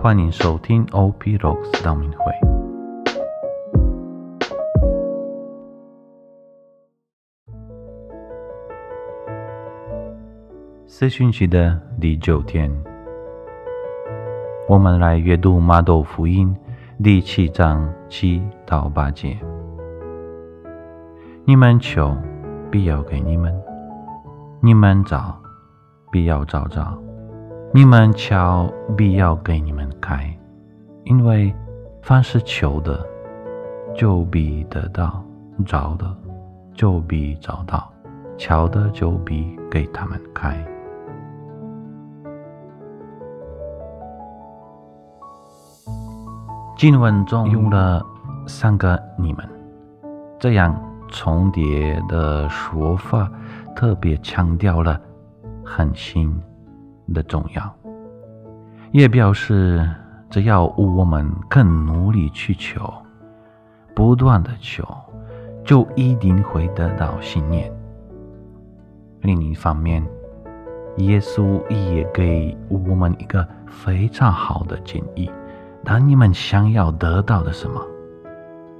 欢迎收听 OP Rocks 道明会。四旬期的第九天，我们来阅读马窦福音第七章七到八节。你们求，必要给你们；你们找，必要找着；你们瞧，必要给你们开。因为凡是求的，就必得到；找的，就必找到；瞧的，就必给他们开。经文中用了三个“你们”，这样。重叠的说法特别强调了恒心的重要，也表示只要我们更努力去求，不断的求，就一定会得到信念。另一方面，耶稣也给我们一个非常好的建议：当你们想要得到的什么，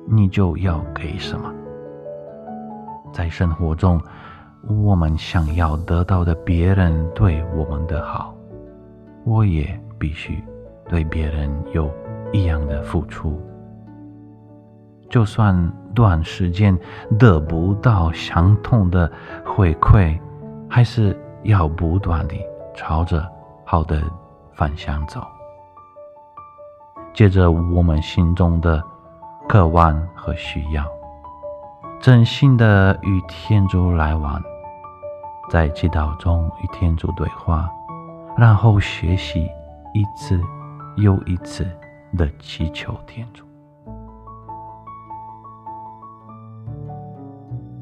你就要给什么。在生活中，我们想要得到的别人对我们的好，我也必须对别人有一样的付出。就算短时间得不到相同的回馈，还是要不断地朝着好的方向走。接着，我们心中的渴望和需要。真心的与天主来往，在祈祷中与天主对话，然后学习一次又一次的祈求天主。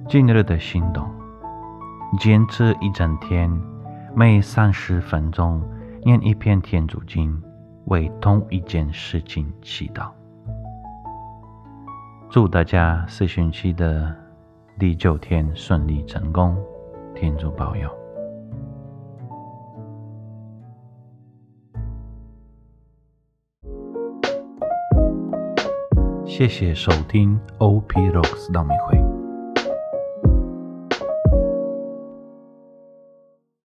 今日的行动，坚持一整天，每三十分钟念一篇天主经，为同一件事情祈祷。祝大家四旬期的第九天顺利成功，天主保佑。谢谢收听 OP Rocks 道明会。